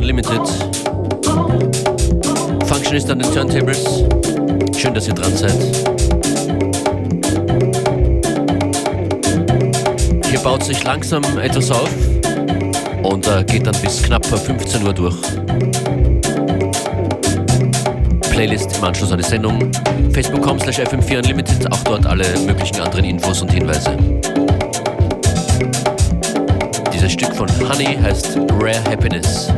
Unlimited. Functionist an den Turntables. Schön, dass ihr dran seid. Hier baut sich langsam etwas auf und äh, geht dann bis knapp 15 Uhr durch. Playlist im Anschluss an die Sendung. Facebook.com slash FM4 Unlimited, auch dort alle möglichen anderen Infos und Hinweise. Dieses Stück von Honey heißt Rare Happiness.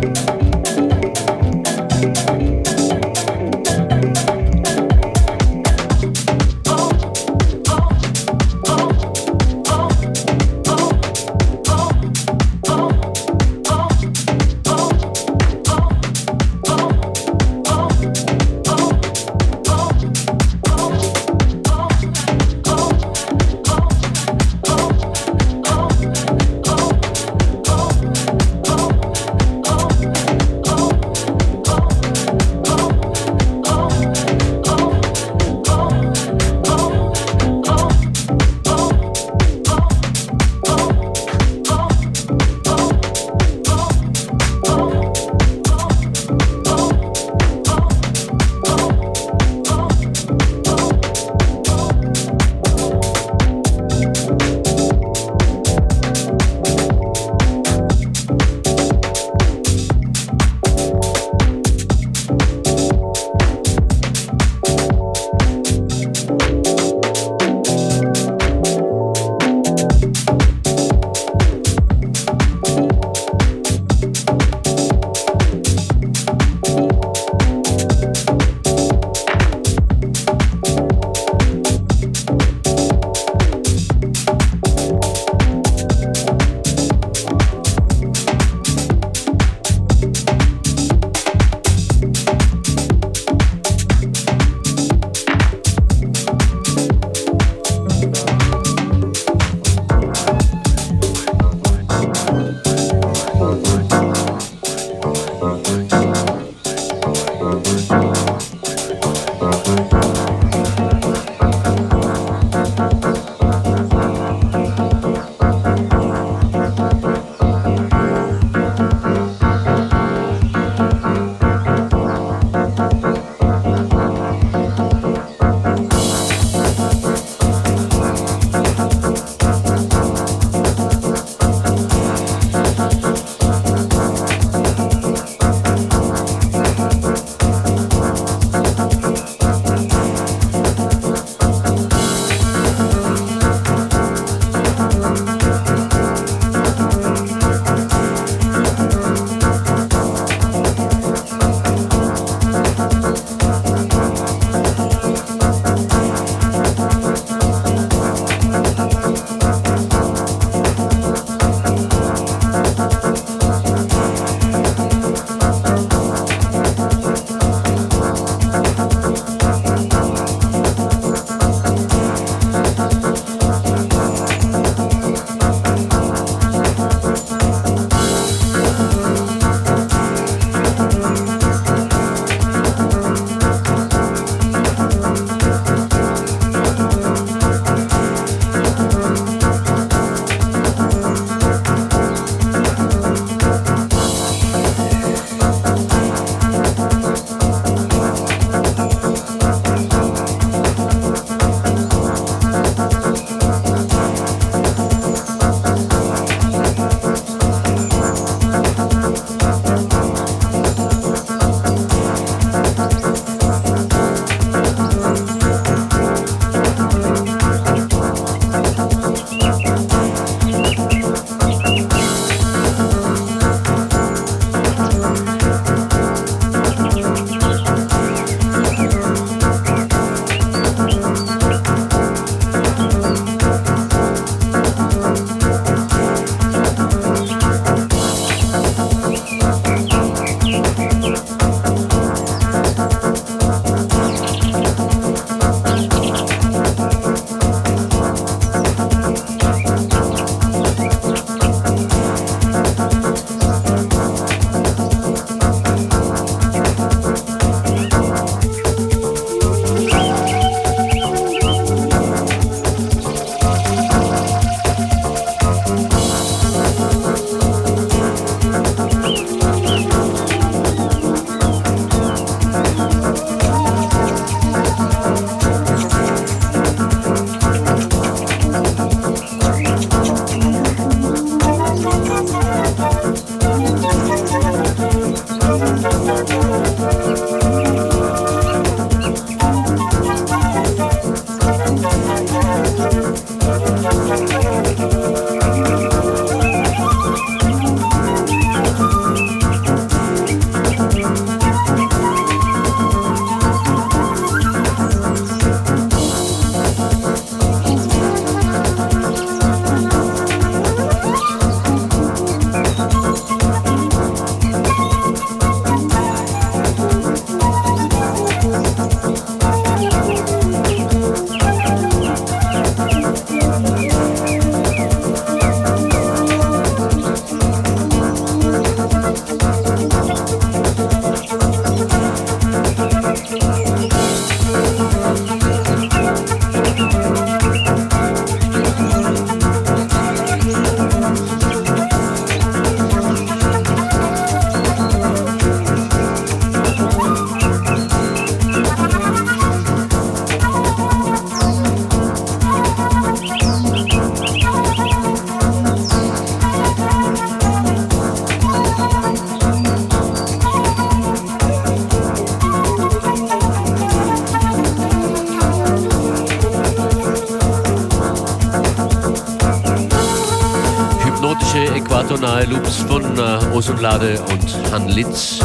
Loops von äh, Ozonlade und Han Litz.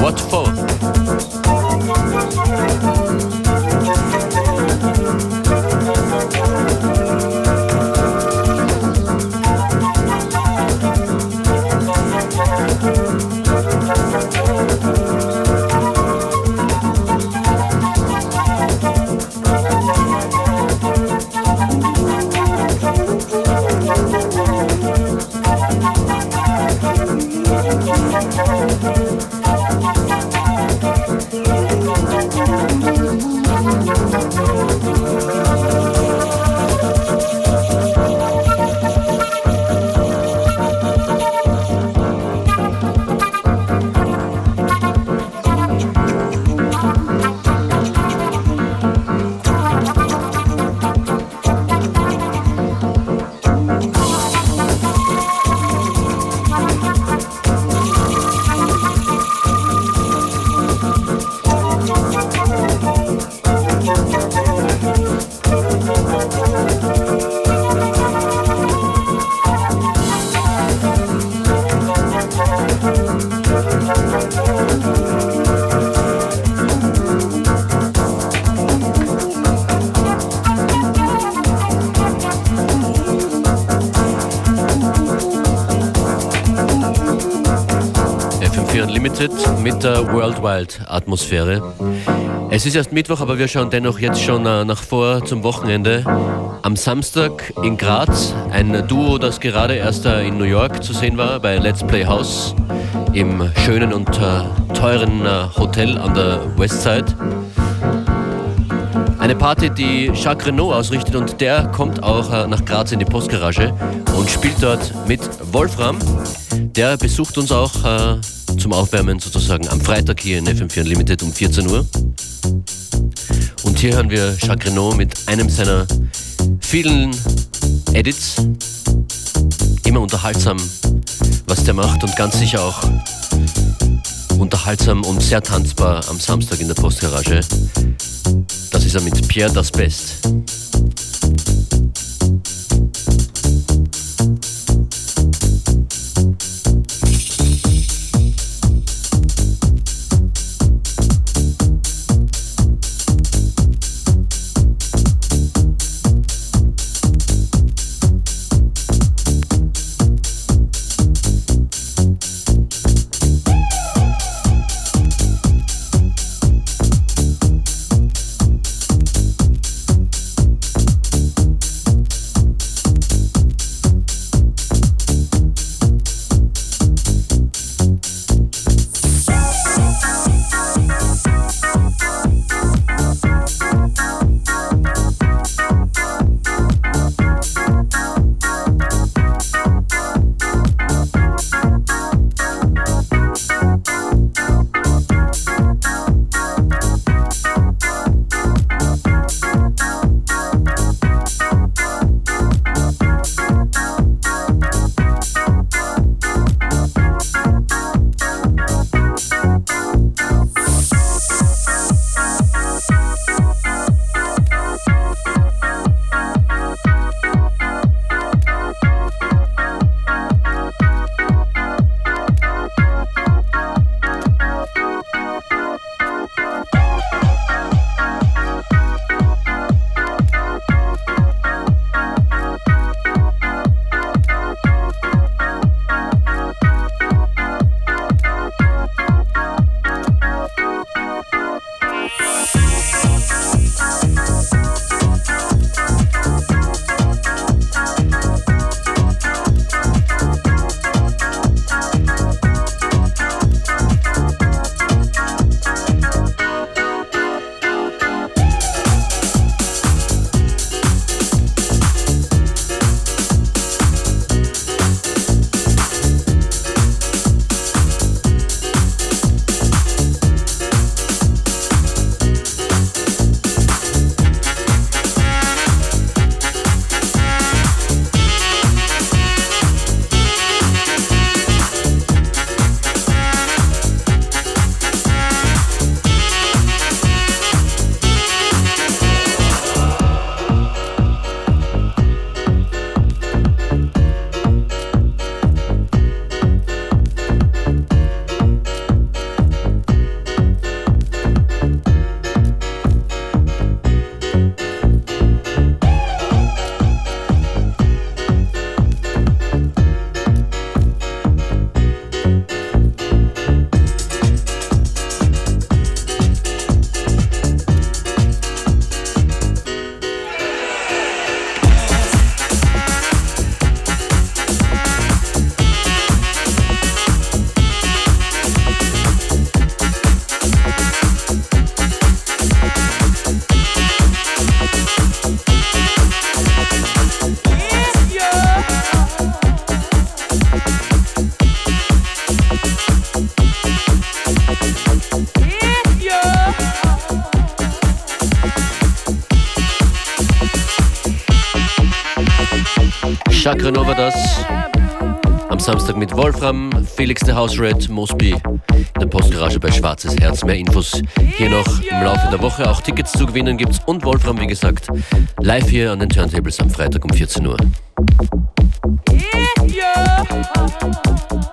What for? Mit der Worldwide-Atmosphäre. Es ist erst Mittwoch, aber wir schauen dennoch jetzt schon äh, nach vor zum Wochenende. Am Samstag in Graz ein Duo, das gerade erst äh, in New York zu sehen war, bei Let's Play House im schönen und äh, teuren Hotel an der Westside. Eine Party, die Jacques Renault ausrichtet und der kommt auch nach Graz in die Postgarage und spielt dort mit Wolfram. Der besucht uns auch zum Aufwärmen sozusagen am Freitag hier in FM4 Unlimited um 14 Uhr. Und hier hören wir Jacques Renault mit einem seiner vielen Edits. Immer unterhaltsam, was der macht und ganz sicher auch unterhaltsam und sehr tanzbar am Samstag in der Postgarage. Das ist er mit Pierre Das Best. Renault war das. Am Samstag mit Wolfram, Felix the House Red, Mosby in der Postgarage bei Schwarzes Herz. Mehr Infos hier noch im Laufe der Woche. Auch Tickets zu gewinnen gibt's und Wolfram, wie gesagt, live hier an den Turntables am Freitag um 14 Uhr. I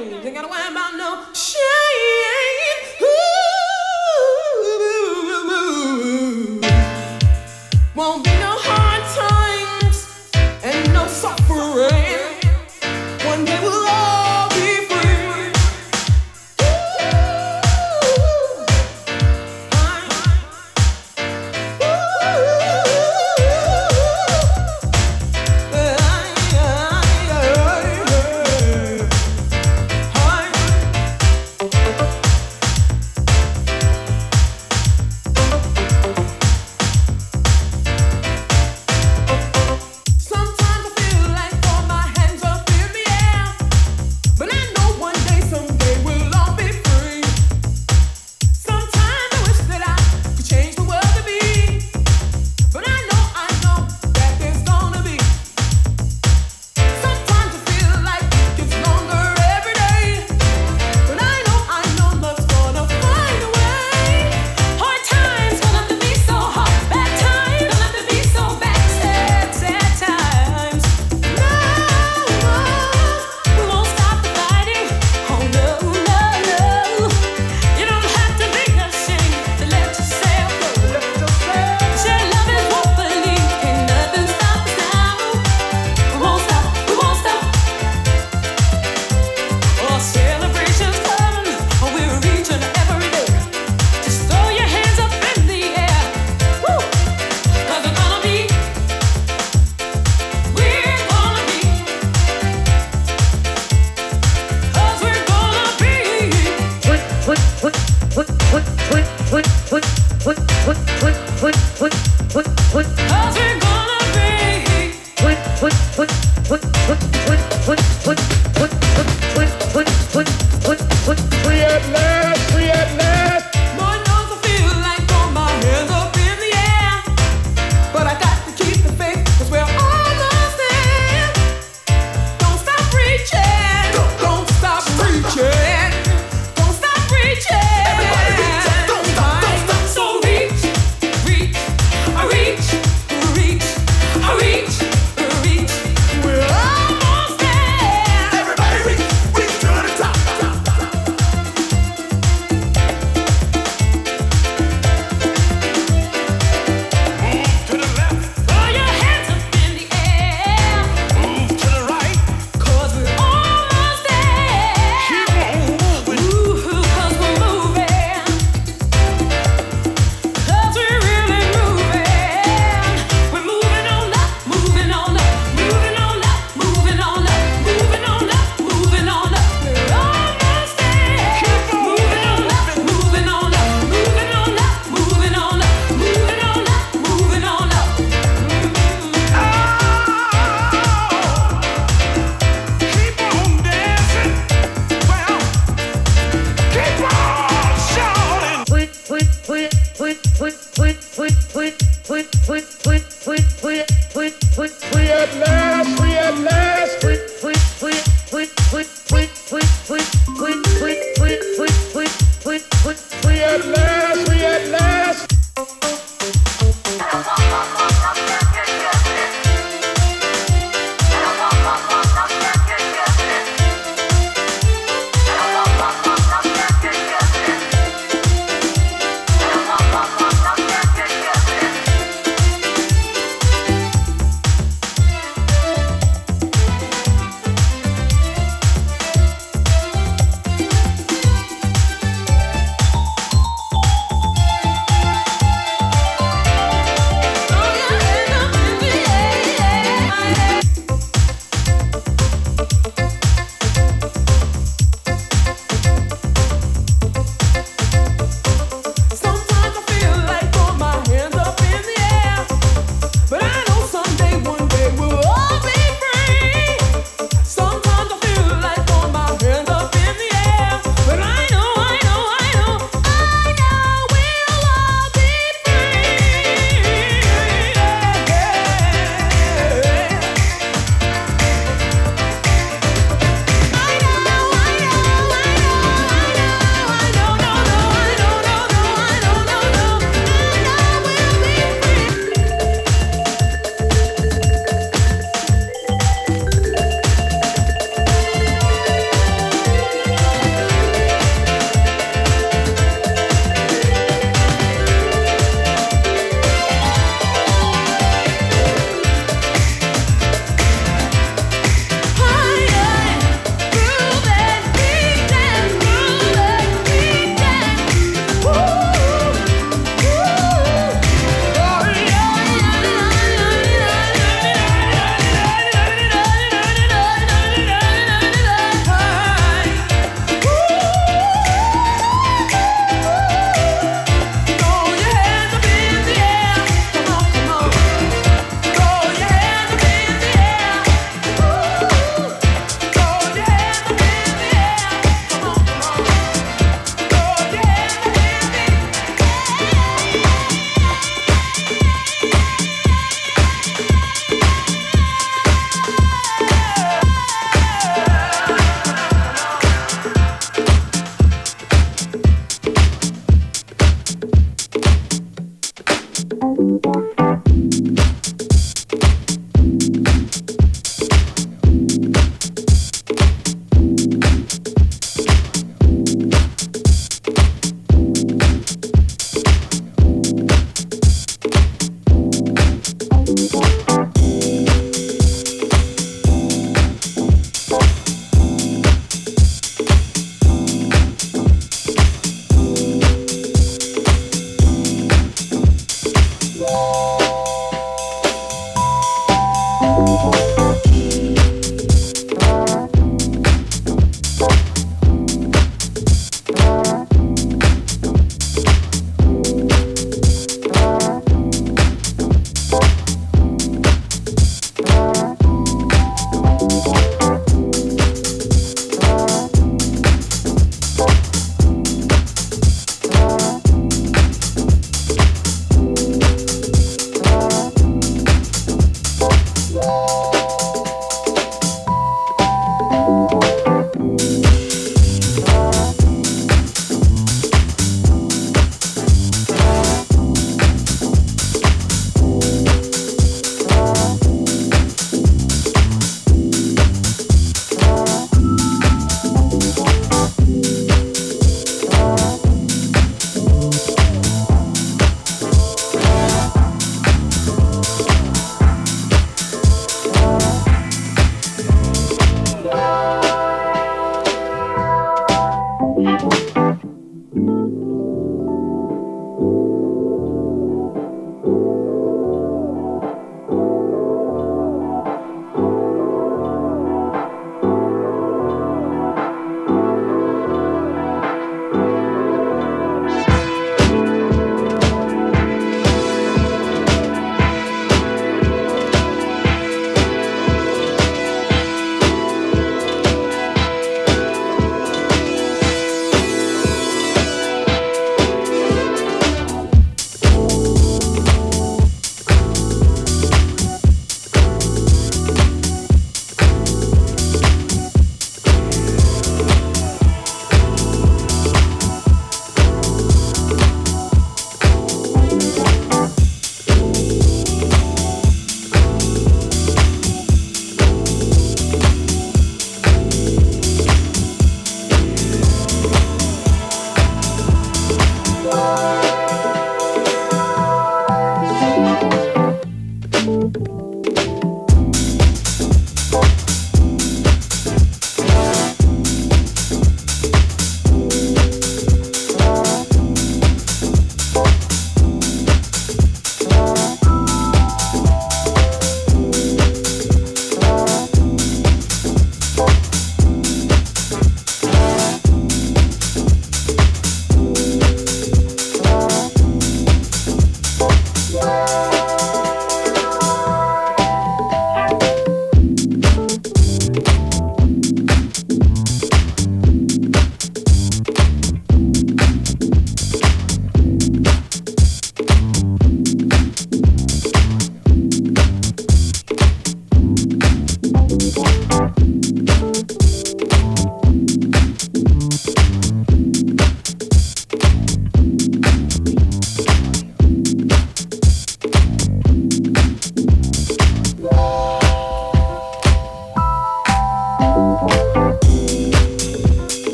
Ain't gotta worry about no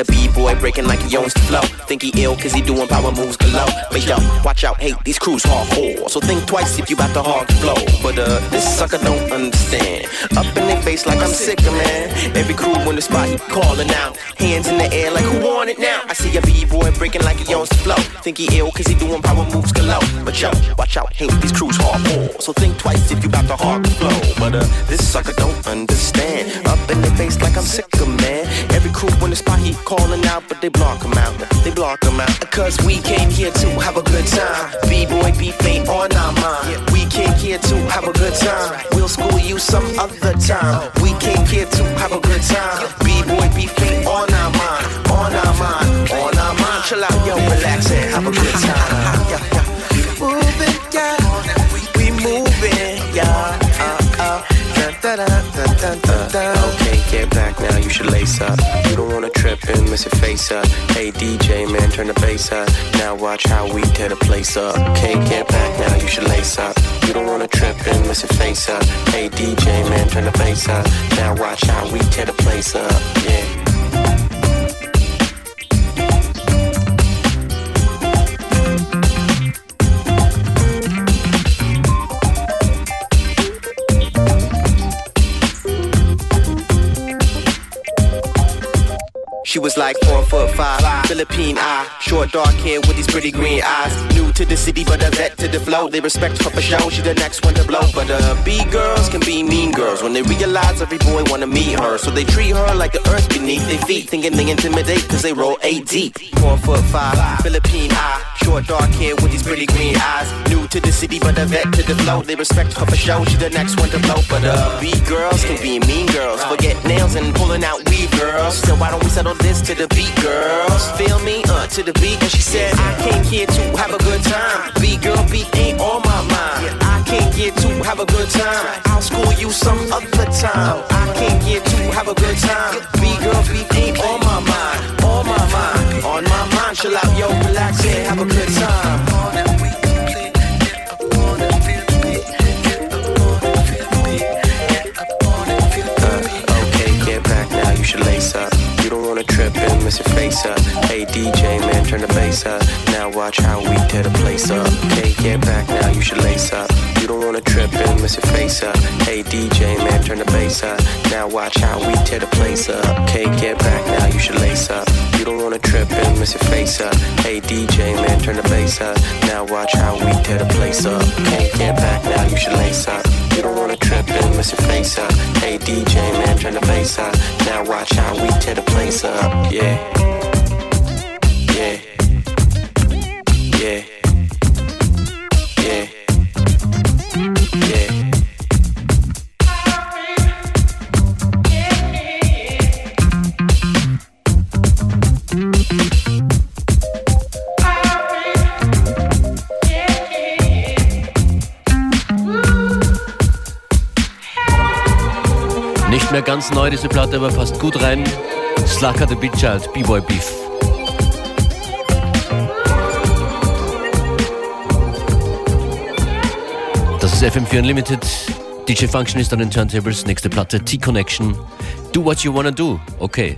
a b-boy breaking like he owns the flow. Think he ill cause he doing power moves below. But yo, watch out, hey, these crews hardcore. So think twice if you bout to hard flow. But uh, this sucker don't understand. Up in their face like I'm sick of man. Every crew in the spot, he calling out. Hands in the air like who want it now? I see a b-boy breaking like he owns the flow. Think he ill cause he doing power moves below. But yo, watch out, hey, these crews hardcore. So think twice if you bout to hard flow. But uh, this sucker don't understand. Up in their face like I'm sick of man. Every crew in the spot he calling out, but they block him out. They block him out. Cause we came here to have a good time. B-boy ain't on our mind. We came here to have a good time. We'll school you some other time. We came here to have a good time. B-boy ain't on our mind. On our mind. On our mind. Chill out, yo, relax and have a good time. Moving, yeah. We moving, yeah. Uh, uh. Okay, get back now, you should lace up. You don't wanna trip and miss your face up. Hey DJ, man, turn the bass up. Now watch how we tear the place up. Can't get back now, you should lace up. You don't wanna trip and miss your face up. Hey DJ, man, turn the bass up. Now watch how we tear the place up. Yeah. She was like four foot five, Philippine eye, short dark hair with these pretty green eyes. New to the city, but a vet to the flow. They respect her for show. She the next one to blow. But uh, B girls can be mean girls when they realize every boy wanna meet her. So they treat her like the earth beneath their feet, thinking they intimidate cause they roll eight deep. Four foot five, Philippine eye, short dark hair with these pretty green eyes. New to the city, but a vet to the flow. They respect her for show. She the next one to blow. But uh, B girls can be mean girls, forget nails and pulling out weave girls. So why don't we settle this to the beat, girls? Feel me? Uh, to the beat. And she said, I came here to have a good time. B girl beat ain't on my mind. I came here to have a good time. I'll school you some other time. I came here to have a good time. B girl beat ain't on my mind. On my mind. On my mind. Chill out, yo, relax and have a good time. Your face up. Hey DJ, man, turn the bass up. Now watch how we tear the place up. Okay, get back now, you should lace up. You don't wanna trip miss your face up. Hey DJ, man, turn the bass up. Now watch how we tear the place up. Can't get back now, you should lace up. You don't wanna trip and miss your face up. Hey DJ, man, turn the bass up. Now watch how we tear the place up. Can't get back now, you should lace up. You don't wanna trip and miss your face up. Hey DJ, man, turn the bass up. Now watch how we tear the place up. Yeah. Yeah. Yeah. Nicht mehr ganz neu, diese Platte, aber passt gut rein. Slacker the Beat Child, B-Boy Beef. Ist FM4 Unlimited. DJ Function ist an den Turntables. Nächste Platte, T-Connection. Do what you wanna do. Okay.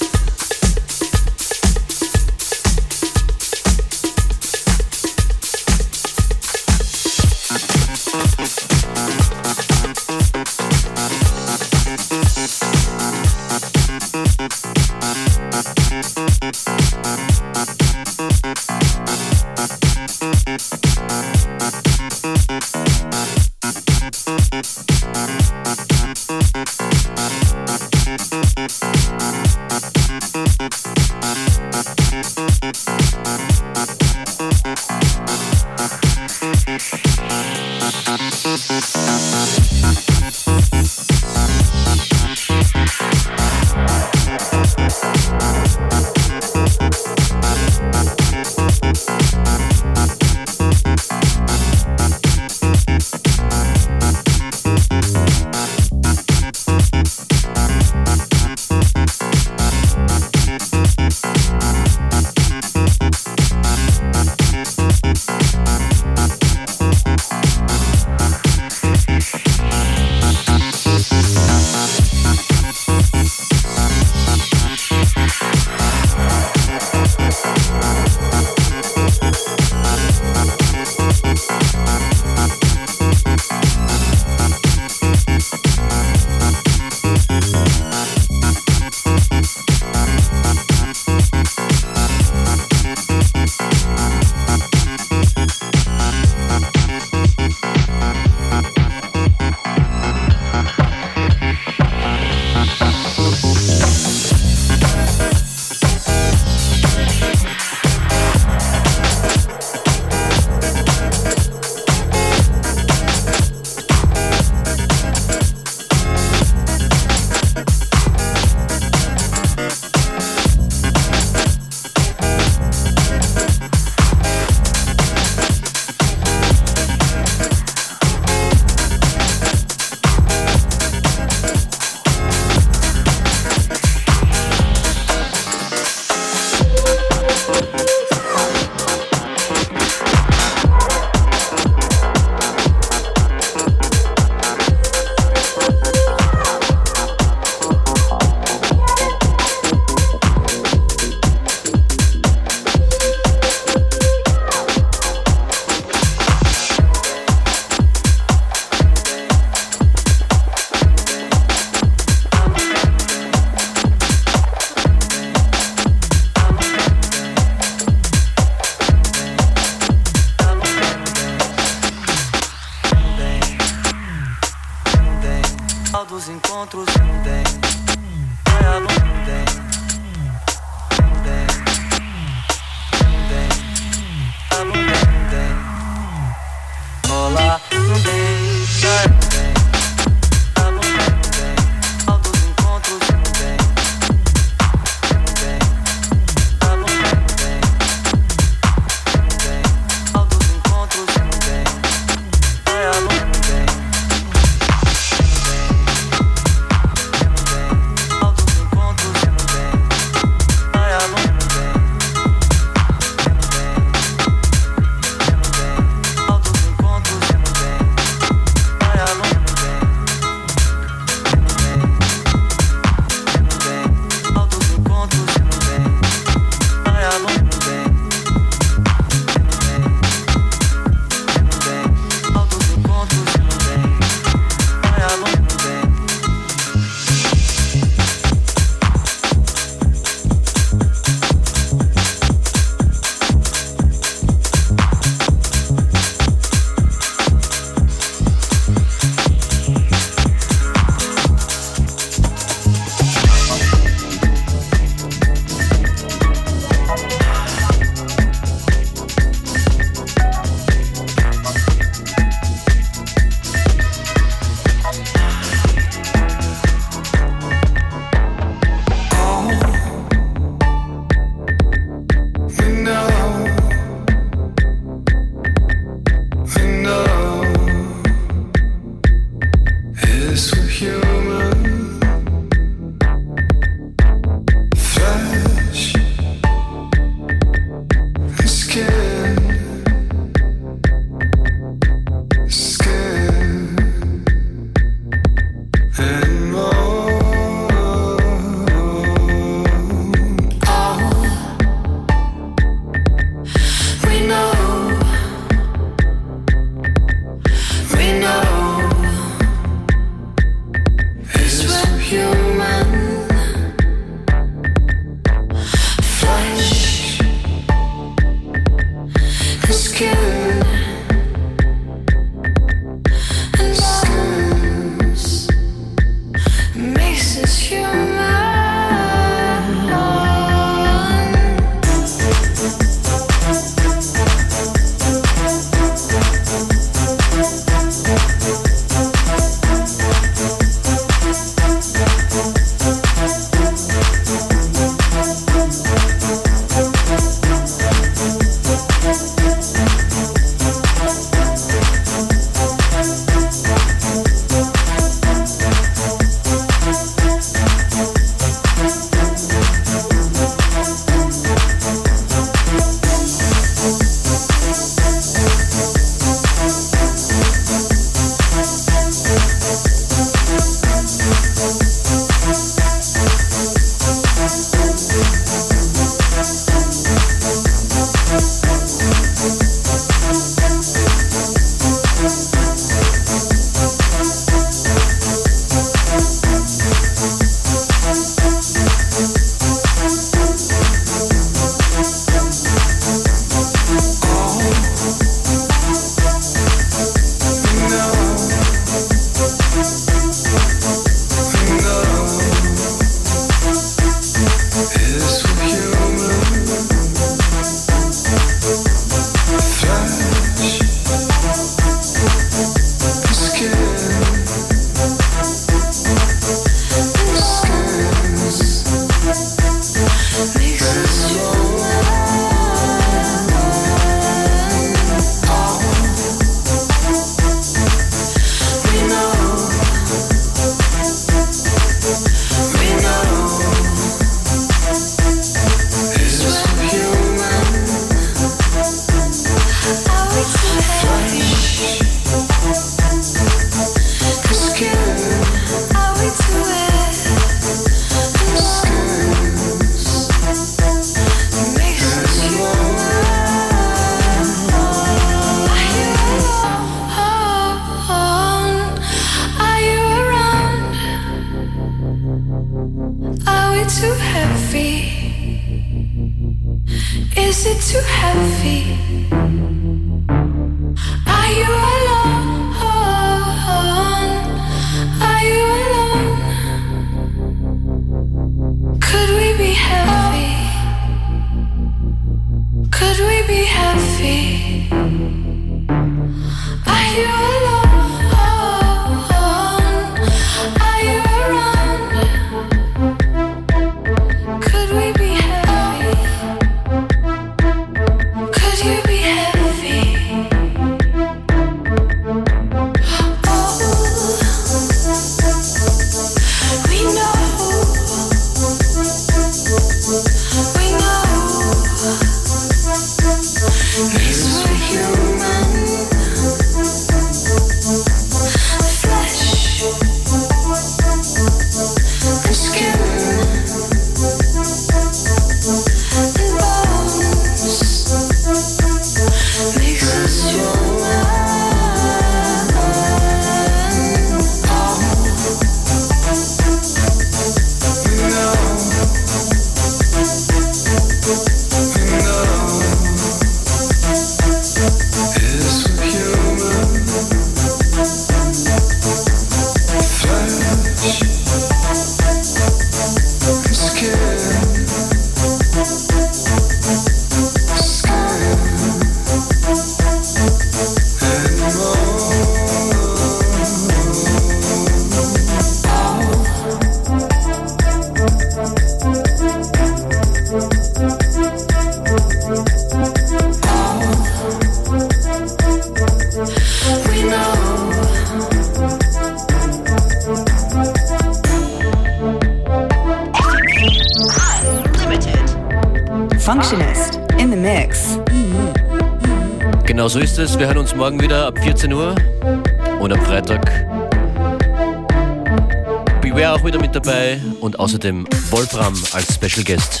Außerdem Wolfram als Special Guest.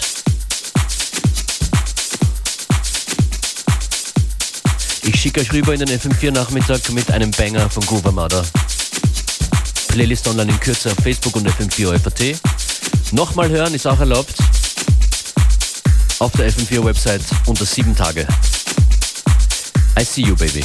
Ich schicke euch rüber in den FM4 Nachmittag mit einem Banger von Groove Armada. Playlist online in Kürze auf Facebook und FM4 FAT. Nochmal hören ist auch erlaubt. Auf der FM4 Website unter sieben Tage. I see you, baby.